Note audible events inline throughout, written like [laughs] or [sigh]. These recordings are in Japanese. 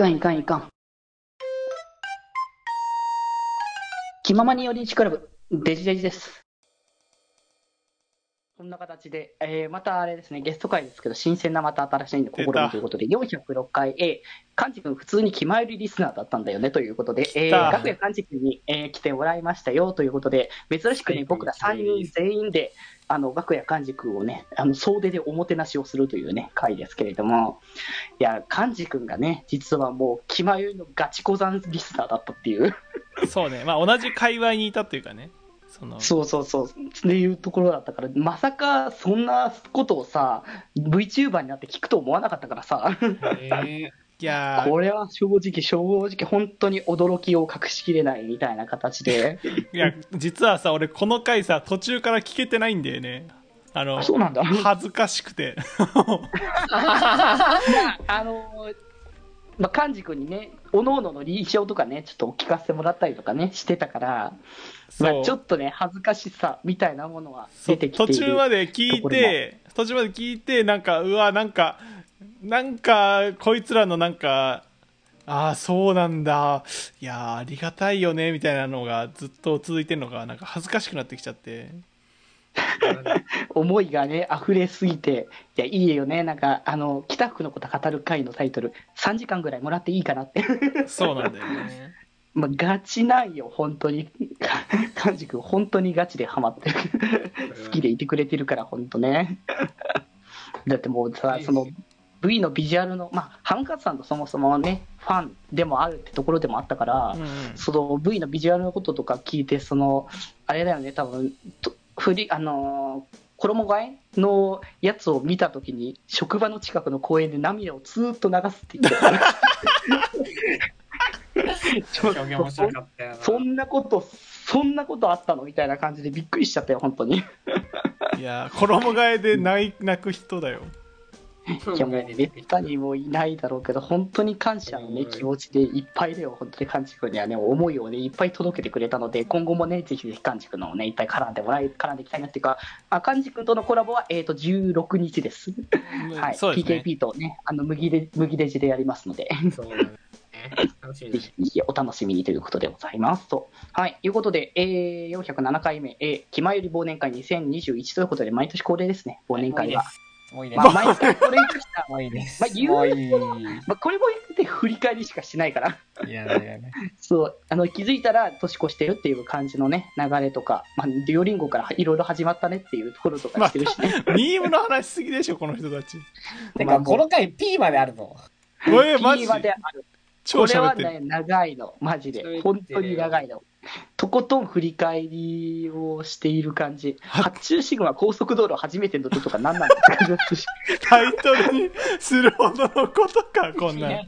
かんいかんいかん。気ままに寄り道クラブ、デジデジです。こんな形で、えーまたあれですね、ゲスト会ですけど、新鮮なまた新しい試みということで、406回、えー、漢字君普通に気まよりリスナーだったんだよねということで、えー、学園漢字君に、えー来てもらいましたよということで、珍しくね、はい僕ら3人全員で、あの、学園漢字君をね、あの、総出でおもてなしをするというね、回ですけれども、いや、漢字君がね、実はもう、気まよりのガチ小山リスナーだったっていう。[laughs] そうね。まあ同じ界隈にいたっていうかね。その、そうそうそう。っていうところだったから、まさかそんなことをさ、VTuber になって聞くと思わなかったからさ、えいやー [laughs] これは正直、正直、本当に驚きを隠しきれないみたいな形で。[laughs] いや、実はさ、俺この回さ、途中から聞けてないんだよね。あのあ、そうなんだ。恥ずかしくて。[laughs] あのまあ、漢字君にね、おのおのの臨床とかね、ちょっとお聞かせてもらったりとかね、してたから、まあ、ちょっとね、恥ずかしさみたいなものは出てきている。中まで聞いて、途中まで聞いて、なんか、うわ、なんか、なんか、こいつらのなんか、ああ、そうなんだ。いやー、ありがたいよね、みたいなのがずっと続いてるのが、なんか恥ずかしくなってきちゃって。[laughs] 思いがね、溢れすぎて、いや、いいよね、なんか、あの、北福のこと語る回のタイトル、3時間ぐらいもらっていいかなって。そうなんだよね。[laughs] まあ、ガチなんよ、本当に。漢字君、本当にガチでハマってる。好きでいてくれてるから、本当ね。だってもうさ、その、V のビジュアルの、まあ、ハムカツさんとそもそもね、ファンでもあるってところでもあったから、うんうんその V のビジュアルのこととか聞いて、その、あれだよね、多分と振り、あのー衣替えのやつを見たときに、職場の近くの公園で涙をずーっと流すって言ってた。[laughs] そんなこと、そんなことあったの？みたいな感じでびっくりしちゃったよ、本当に。いやー、衣替えで泣い泣く人だよ。[laughs] いやもうめったにもういないだろうけど、本当に感謝のね、気持ちでいっぱいだよ、本当に漢字君にはね、思いをね、いっぱい届けてくれたので、今後もね、ぜひぜひ漢字君のね、いっぱい絡んでもらい、絡んでいきたいなっていうか、あ漢字君とのコラボは、えっ、と、16日です。はい、ね。PKP とね、あの、麦で、麦デジでやりますので、ぜひぜひお楽しみにということでございます。と。はい。いうことで、えー、407回目、えー、気まより忘年会2021ということで、毎年恒例ですね、忘年会は。もういいで。ますあ、毎年恒例としたもういいです。まあ言う。まあ、これも言って振り返りしかしないから。いやね。そう、あの、気づいたら年越してるっていう感じのね、流れとか、まあ、デュオリンゴからいろいろ始まったねっていうところとかしてるしね。ミームの話しすぎでしょ、この人たち。てか、この回 P まであるぞ。おい、マジ P まである。超これは喋ってる。ね、長いの、マジで。本当に長いの。とことん振り返りをしている感じ。発注シグマ高速道路初めて乗るとか何なんだって感じだったし。[laughs] タイトルにするほどのことか、[laughs] こんなん。長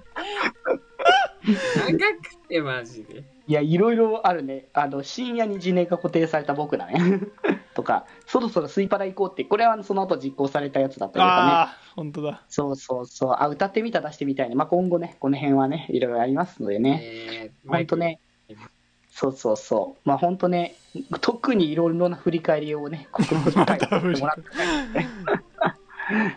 くてマジで。いや、いろいろあるね。あの、深夜に次年が固定された僕らね。[laughs] とか、そろそろスイパラ行こうって、これはその後実行されたやつだったりとかね。ああ、本当だ。そうそうそう。あ、歌ってみた、出してみたいね。まあ、今後ね、この辺はね、いろいろありますのでね。えーほんと。ね。そうそうそう。まあ、本当ね、特にいろいろな振り返りをね、[laughs] ここの回をさせてもらって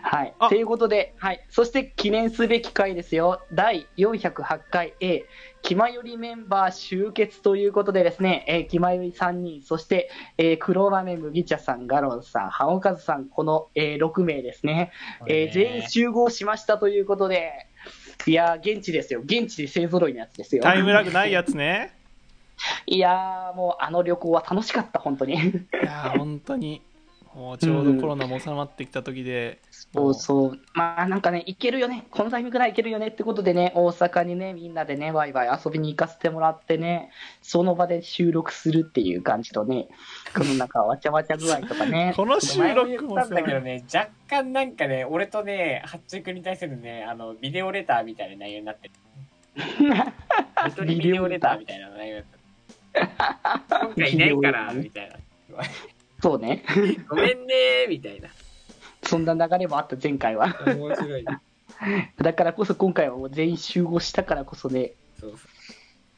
はい。あということで、はい。そして記念すべき回ですよ。第408回 A、気まよりメンバー集結ということでですね、えー、気まより3人、そして、えー、黒豆麦茶さん、ガロンさん、ハオカズさん、この、えー6名ですね。えー全員集合しましたということで、いやー、現地ですよ。現地で勢ぞろいのやつですよ。タイムラグないやつね。いやー、もうあの旅行は楽しかった、本当に。いやー、本当に。もうちょうどコロナも収まってきた時で、そうそう。まあなんかね、行けるよね。このタイミングなら行けるよねってことでね、大阪にね、みんなでね、ワイワイ遊びに行かせてもらってね、その場で収録するっていう感じとね、このなんかわちゃわちゃ具合とかね。[laughs] この収録もさだけどね、若干なんかね、俺とね、八中君に対するね、あの、ビデオレターみたいな内容になってる。本当にビデオレターみたいな内容だった。今回いないから、みたいな。そうね。ごめんねー、みたいな。そんな流れもあった前回は。面白い。だからこそ今回はもう全員集合したからこそね、そうそう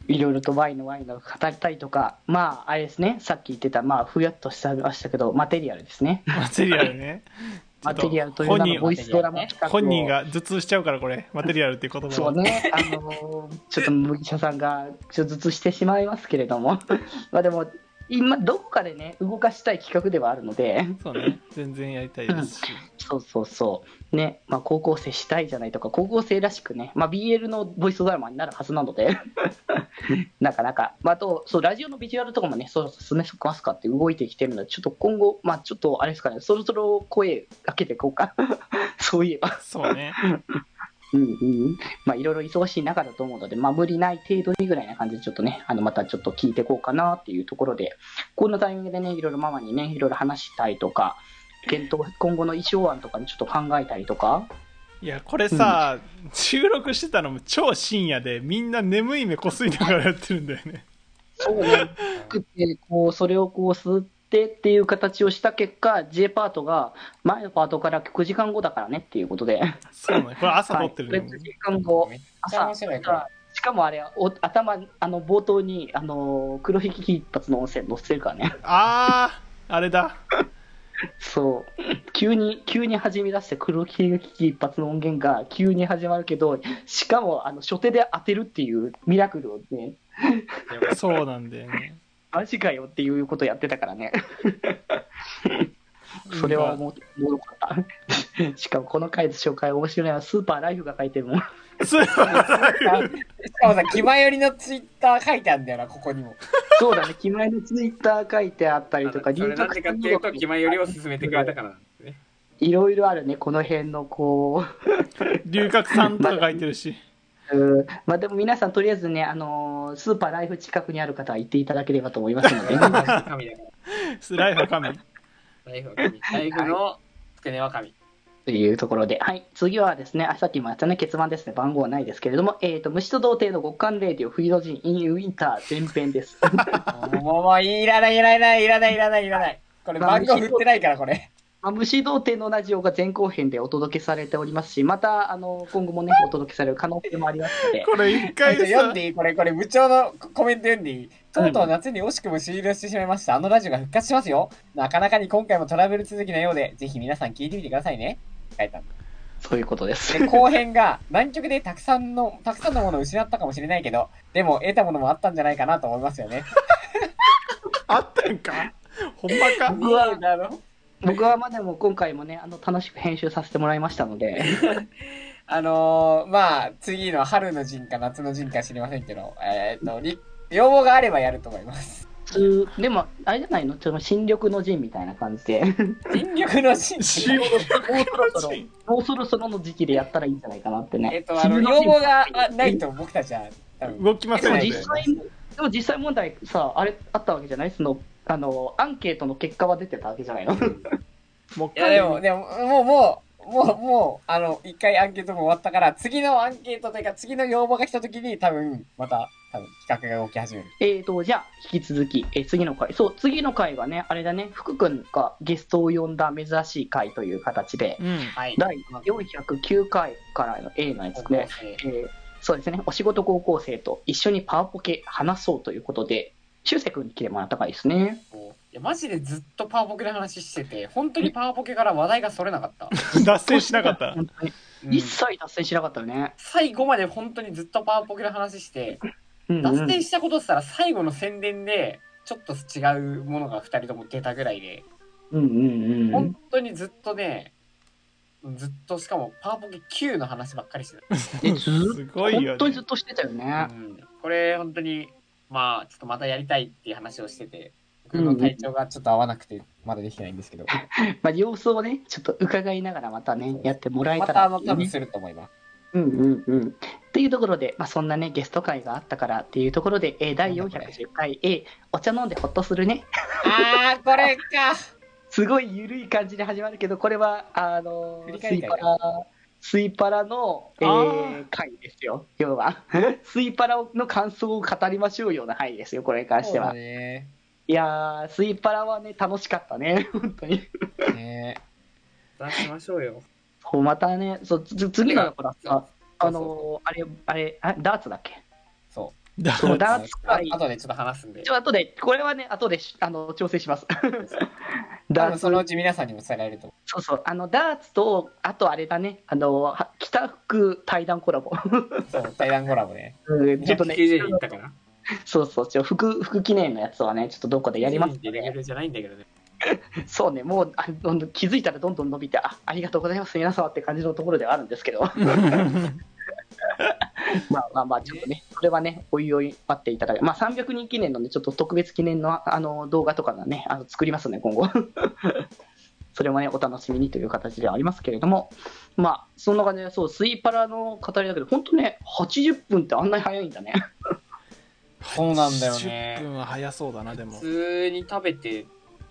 いろいろとワインのワインの語ったりとか、まあ、あれですね、さっき言ってた、まあ、ふやっとしたましたけど、マテリアルですね。マテリアルね。マテリアルという名のボイスドラマ企画を。本人が頭痛しちゃうからこれ。マテリアルっていう言葉そうね、あのーちょっと麦茶さんがちょっとずつしてしまいますけれども、[laughs] まあでも、今、どこかでね、動かしたい企画ではあるので、そうね。全然やりたいですし、そうそうそう、ね、まあ高校生したいじゃないとか、高校生らしくね、まあ BL のボイスドラマになるはずなので、[laughs] なかなか、まああと、そう、ラジオのビジュアルとかもね、そう進めますかって動いてきてるので、ちょっと今後、まあちょっとあれですかね、そろそろ声かけていこうか。[laughs] そういえば。そうね [laughs] うんうん。まあ、いろいろ忙しい中だと思うので、まあ、無理ない程度にぐらいな感じで、ちょっとね、あの、またちょっと聞いていこうかなっていうところで、このタイミングでね、いろいろママにね、いろいろ話したいとか、検討、今後の衣装案とかにちょっと考えたりとか、いやこれさ、収録してたのも超深夜でみんな眠い目こすりながらやってるんだよねそうね、作って、こう、それをこう、吸ってっていう形をした結果、J パートが、前のパートから9時間後だからねっていうことで、そうね。これ朝撮ってるはい、ね。これ9時間後、めっちゃ面白いこれしかもあれ、お頭、あの、冒頭に、あの、黒ひき一発の音声載せてるからね。あああれだ。そう。急に、急に始め出して黒ひき一発の音源が急に始まるけど、しかも、あの、初手で当てるっていうミラクルをね、そうなんだよねマジかよっていうことやってたからね。[laughs] それはもう、おもろかった。しかも、この回の紹介面白いのは、スーパーライフが書いてるもん。スーパーライフしかもさ、気前よりのツイッター書いてあるんだよな、ここにも。そうだね、決まりのツイッター書いてあったりとか、それなんでかっていうと、気前よりを進めてくれたからなんですね。いろいろあるね、この辺のこ龍角 [laughs] さんとか書いてるしまあでも皆さんとりあえずね、あのースーパーライフ近くにある方は行っていただければと思いますので、[laughs] 神だから。ライフは神ライフは神。ライフのつけ根は神。というところで、はい、次はですね、あさっきもやったね、結番ですね、番号はないですけれども、えっ、と、虫と童貞の極寒レディオ、冬の陣、インウィンター前編です。[laughs] [laughs] もう、もう、いらない、いらない、いらない、いらない、いらない。これ、まあ番号振ってないから、これ。まあ、虫童貞のラジオが前後編でお届けされておりますし、また、あの、今後もね、[laughs] お届けされる可能性もありますので、これ一回さ読んでいいこれ、これ、部長のコメント読んでいいとうとう夏に惜しくも終了してしまいました。あのラジオが復活しますよ。なかなかに今回もトラベル続きのようで、ぜひ皆さん聞いてみてくださいね。書いたんだそういうことです。で、後編が、南極でたくさんの、たくさんのものを失ったかもしれないけど、でも得たものもあったんじゃないかなと思いますよね。あったんかほんまか僕はあの、僕はまあでも今回もね、あの、楽しく編集させてもらいましたので、[laughs] あのー、まあ、次の春の陣か夏の陣か知りませんけど、えっ、と、り要望があればやると思います。つでも、あれじゃないの？ちょっと新緑の陣みたいな感じで、新緑の陣。新もうそろそろ、もうそろそろの時期でやったらいいんじゃないかなってね。えっ、と、あの、要望があないと僕たちは、動きませでもんので。実際、でも実際問題さ、あれあったわけじゃない？その、あの、アンケートの結果は出てたわけじゃないの。[laughs] もういや、でも、でも、もう、もう、もう、もう、あの、一回アンケートも終わったから、次のアンケートというか、次の要望が来た時に、多分、また、多分、企画が動き始める。えーと、じゃあ、引き続き、えー次の回。そう、次の回がね、あれだね、福君がゲストを呼んだ珍しい回という形で、うん。はい。第409回からの A のやつ高校で、生えーそうですね、お仕事高校生と一緒にパワポケ話そうということで、修正君に来てもらった回ですね。いや、マジでずっとパワーポケの話してて、本当にパワーポケから話題がそれなかった。[laughs] 脱線しなかった本当にうん一切達成しなかったよね。最後まで本当にずっとパワーポケの話して、うんうん脱線したことしたら最後の宣伝で、ちょっと違うものが二人とも出たぐらいで、うんうんうん本当にずっとね、ずっとしかもパワーポケ9の話ばっかりしてた。えずーすごいよね本当にずっとしてたよね。うん、これ本当にまあちょっとまたやりたいっていう話をしてて僕の体調がちょっと合わなくてまだできてないんですけど、[laughs] まあ、様子をね、ちょっと伺いながらまたね、やってもらえまたらね、たあの多分すると思います。うんうんうん。っていうところで、まあ、そんなね、ゲスト会があったからっていうところで、えー第410回 A、お茶飲んでほっとするね。あーこれか。[laughs] すごい緩い感じで始まるけど、これは、あの振りス返り会だイパラ、スイパラの、えあー、回ですよ、要は。スイパラの感想を語りましょうような回ですよ、これに関しては。ねいやー、スイパラはね、楽しかったね、[laughs] 本当に。ね出しましょうよ。そうまたね、そうつ次のだからさ、あのーあれ、あれ、あダーツだっけ？そうダう。ーツ会あ後でちょっと話すんでち。ょ、後で、これはね、後でしあの調整します。[laughs] 多ダーツ分そのうち皆さんにも伝えられると思そうそう、あの、ダーツと、あとあれだね、あの、は北福対談コラボ。う。そう、対談コラボね。うんちょっとね、290人いったかな。そうそう、ちょ福福記念のやつはね、ちょっとどこでやりますレベルじゃないんだけどね。[laughs] そうね、もうあどんどん気づいたらどんどん伸びて、あありがとうございます、皆様って感じのところではあるんですけど、[laughs] [laughs] まあまあまあ、ちょっとね、それはね、おいおい待っていただいて、まあ、300人記念のね、ちょっと特別記念のあの動画とかがね、あの作りますね、今後。[laughs] それもね、お楽しみにという形ではありますけれども、まあ、そんな感じで、そう、スイパラの語りだけど、本当ね、80分ってあんなに早いんだね。[laughs] そうなんだよね。10分は早そうだなでも。普通に食べて、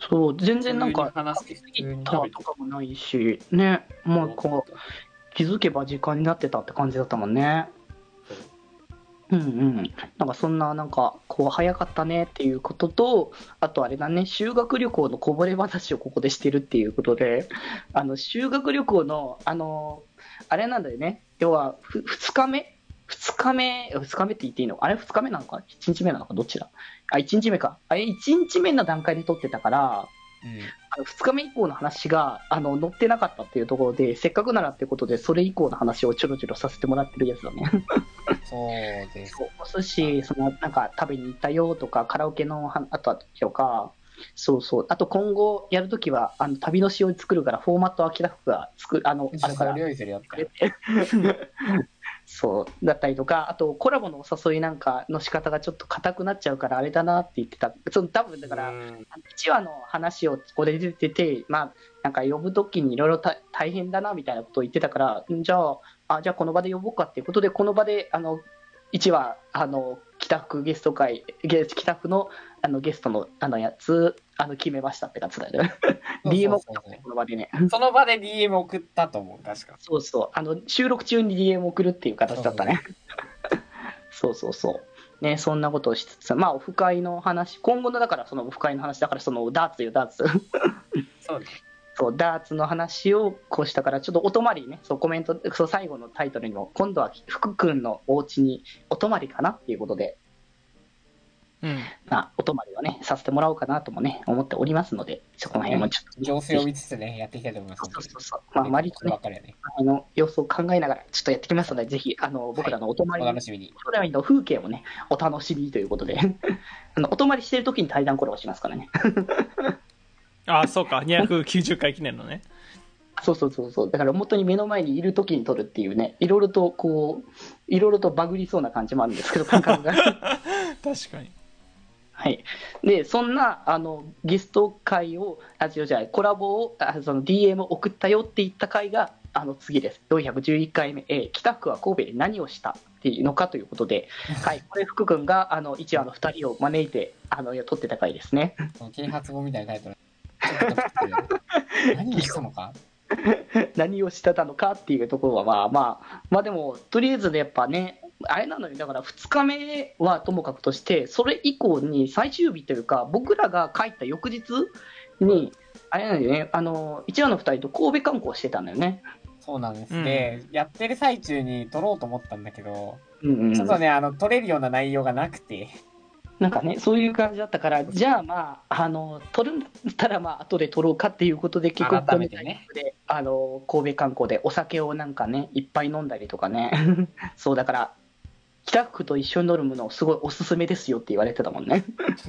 そう、全然なんか、話して食べ過ぎたとかもないし、ね、もうこう、気づけば時間になってたって感じだったもんね。うんうん。なんかそんな、なんか、こう、早かったねっていうことと、あとあれだね、修学旅行のこぼれ話をここでしてるっていうことで、あの、修学旅行の、あの、あれなんだよね、要は、ふ2日目？2日目、2日目って言っていいの？あれ？2日目なのか ?1 日目なのか？どっちだ？あ、1日目か。あれ1日目の段階で撮ってたから、うん。あの2日目以降の話があの載ってなかったっていうところで、せっかくならってことで、それ以降の話をちょろちょろさせてもらってるやつだね。そうです。お寿司、そのなんか食べに行ったよとか、カラオケのはあととか、そうそう、あと今後やるときは、あの旅の仕様に作るから、フォーマットは明らかが作あのあるからそれ、用意するよって。[laughs] そうだったりとか、あとコラボのお誘いなんかの仕方がちょっと硬くなっちゃうから、あれだなって言ってた、その多分だから、うん。1話の話をこれで出てて、まあ、なんか呼ぶときにいろいろ大大変だなみたいなことを言ってたから、んじゃあ、あじゃあこの場で呼ぼうかっていうことで、この場であの1話、あの北福ゲスト会、ゲ北福のあのゲストのあのやつあの決めましたって感じだよね。DM をそうその場でね。その場で DM 送ったと思う、確か。そうそう、あの収録中に DM 送るっていう形だったね。そうそうそう。ね、そんなことをしつつ、まあ、オフ会の話、今後のだから、そのオフ会の話、だから、そのダーツよ、ダーツ。そうね。そう、ダーツの話をこうしたから、ちょっとお泊まりね、そうコメント、そう最後のタイトルにも、今度は福君のお家にお泊まりかなっていうことで、うんまあ、お泊まりをね、させてもらおうかなともね、思っておりますので、そこの辺もちょっと、情勢を見つつね、やっていきたいと思います。そうそうそう、まあ、割とねね、あの様子を考えながら、ちょっとやってきますので、ぜひ、あの僕らのお泊まおり、楽しみに。お泊まりの風景もね、お楽しみということで、[laughs] あのお泊まりしてる時に対談コラボしますからね。[laughs] あそうか290回記念のねそうそうそうそう。だから本当に目の前にいる時に撮るっていうね、いろいろとこう、いろいろとバグりそうな感じもあるんですけど、感覚が。[laughs] 確かにはい。で、そんな、あの、ゲスト会を、あ、違う違う、コラボを、あその DM を送ったよって言った回が、あの、次です。411回目、えー北区は神戸で何をしたっていうのかということで、[laughs] はい。これ、福君が、あの、1話の2人を招いて、あの、撮ってた回ですね。その啓発本みたいなタイトル。[laughs] 何をしたのか？何をしてたのかっていうところはまあまあまあでもとりあえずねやっぱねあれなのよ。だから2日目はともかくとしてそれ以降に最終日というか僕らが帰った翌日にあれなんだよね。あの一話の2人と神戸観光してたんだよね。そうなんです。うん。で、やってる最中に撮ろうと思ったんだけど、うんうんちょっとね、あの、撮れるような内容がなくて、なんかねそういう感じだったからじゃあまああの撮るんだったらまあ後で撮ろうかっていうことで結構改めてね。あの神戸観光でお酒をなんかねいっぱい飲んだりとかね。[laughs] そうだから北区と一緒に乗るものすごいおすすめですよって言われてたもんね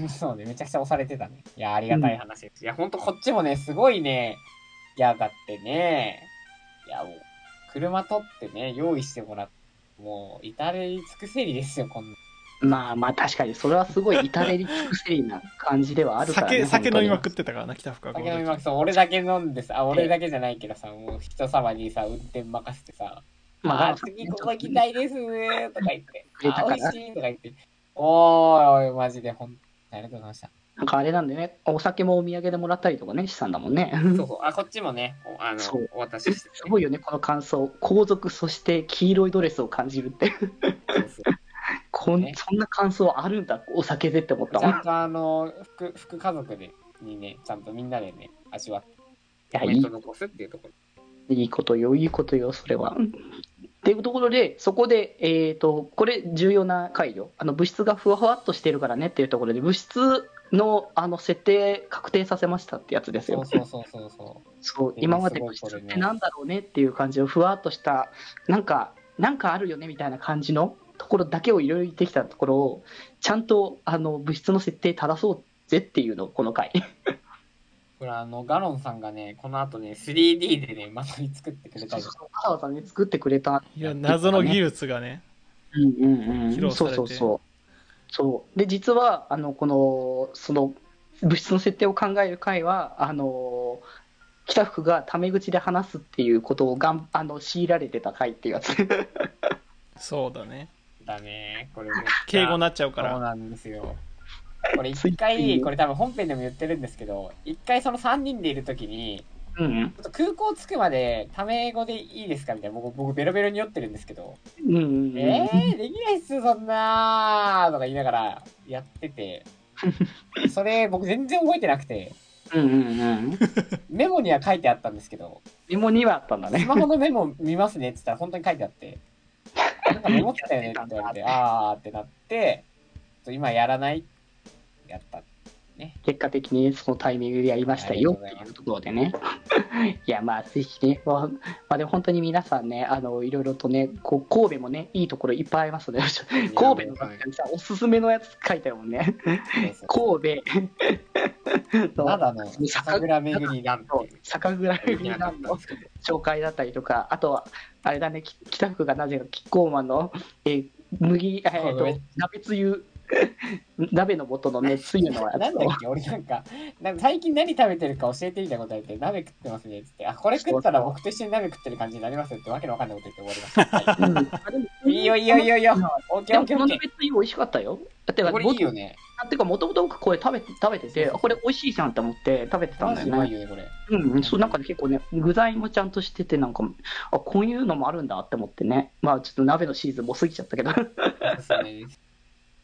そうね、めちゃくちゃ押されてたね。いや、ありがたい話です。いや、ほんとこっちもね、すごいね、いや、だってね、いや、もう、車取ってね、用意してもらって、もう、至れり尽くせりですよ、こんな。まあまあ確かにそれはすごい至れり尽くせりな感じではあるからね酒酒飲みまくっってたからな北福はこの時酒飲みまくそう、俺だけ飲んでさ、あ、俺だけじゃないけどさ、もう人様にさ、運転任せてさ、あ、まあ次ここ行きたいですーとか言って、[laughs] あ、美味しいとか言って、おーいおい、マジで、ほん、ありがとうございました。なんかあれなんでねお酒もお土産でもらったりとかねしたんだもんね。そうそう、あ、こっちもね、おあのお渡ししてて、すごいよねこの感想。皇族そして黄色いドレスを感じるって。そうそう。[laughs] こんね。そんな感想あるんだお酒でって思ったもん。ちゃんとあの、副、副家族で、にね、ちゃんとみんなでね、味わって、いやいい。残すっていうところ。いいことよ、いいことよ、それは。っていうところで、そこで、えっ、と、これ重要な回よ。あの、物質がふわふわっとしてるからねっていうところで、物質のあの設定確定させましたってやつですよ。そうそうそうそうそそう今まで物質ってなんだろうねっていう感じをふわっとしたなんかなんかあるよねみたいな感じのところだけをいろいろ言ってきたところをちゃんとあの物質の設定正そうぜっていうのをこの回う。これあの、ガロンさんがね、この後ね、3D でね、まさに作ってくれたりとか。わざわざね作ってくれた。いや謎の技術がねうんうんうん。披露されて。そうそうそう。そう。で実はあのこのその物質の設定を考える回はあの北福がタメ口で話すっていうことをがんあの強いられてた回っていうやつ。そうだね。だね。これめっちゃ敬語になっちゃうから。そうなんですよ。これ一回、これ多分本編でも言ってるんですけど、一回その3人でいるときに、ちょっと空港着くまでタメ語でいいですかみたいな。僕、僕ベロベロに酔ってるんですけど、うんうんうんえー、できないっす、そんなーとか言いながらやってて、[laughs] それ僕全然覚えてなくて、うんうんうん。メモには書いてあったんですけど、メモにはあったんだスねマホのメモ見ますねって言ったら本当に書いてあって、[laughs] なんかメモってたよねって言われて、あーってなって、今やらないやった。結果的にそのタイミングでやりましたよっていうところでね。[laughs] いやまあぜひね、まあ、まあでも本当に皆さんねあのいろいろとねこう神戸もねいいところいっぱいありますので [laughs] 神戸のさおすすめのやつ書いてあるもんね神戸。[laughs] まだの酒蔵巡りなん。酒蔵できなんですけど。紹介だったりとか。あとはあれだねき北福がなぜかキッコーマンの、えー麦、えー、と鍋つゆ [laughs] 鍋の素のねつゆのやつをなんだっけ俺なんか、なんか最近何食べてるか教えてみたいなこと言って、鍋食ってますねっつって、あ、これ食ったら僕と一緒に鍋食ってる感じになりますよってわけのわかんないこと言って終わりました。[laughs] はいいいよいいよいいよいいよ。オッケーオッケーオッケ鍋つゆ美味しかったよだってー。これいいよね。てか、もともと僕これ食べて、食べてて、あこれ美味しいじゃんって思って食べてたんマだよね。よね、これ。うんうん、そう、なんかね、結構ね、具材もちゃんとしてて、なんか、あ、こういうのもあるんだって思ってね。まあ、ちょっと鍋のシーズンも過ぎちゃったけど、そうね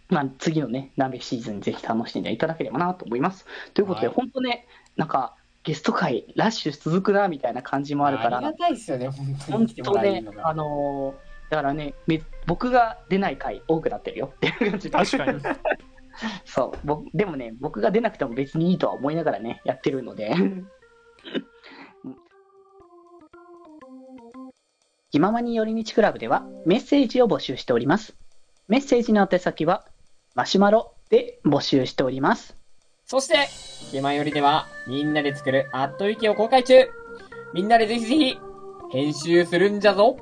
まあ、次のね、鍋シーズンぜひ楽しんでいただければなと思います。ということで、はい本当ね、なんか、ゲスト会、ラッシュ続くな、みたいな感じもあるから、ありがたいっすよね、本当本に来ても当ねらえるの、が。あのーだからね、め僕が出ない回多くなってるよっていう感じで。確かに [laughs] そう僕でもね、僕が出なくても別にいいとは思いながらね、やってるので。[laughs] 気ままに寄り道クラブではメッセージを募集しております。メッセージの宛先はマシュマロで募集しております。そして、気まよりでは、みんなで作るアットウィキを公開中みんなでぜひぜひ、編集するんじゃぞ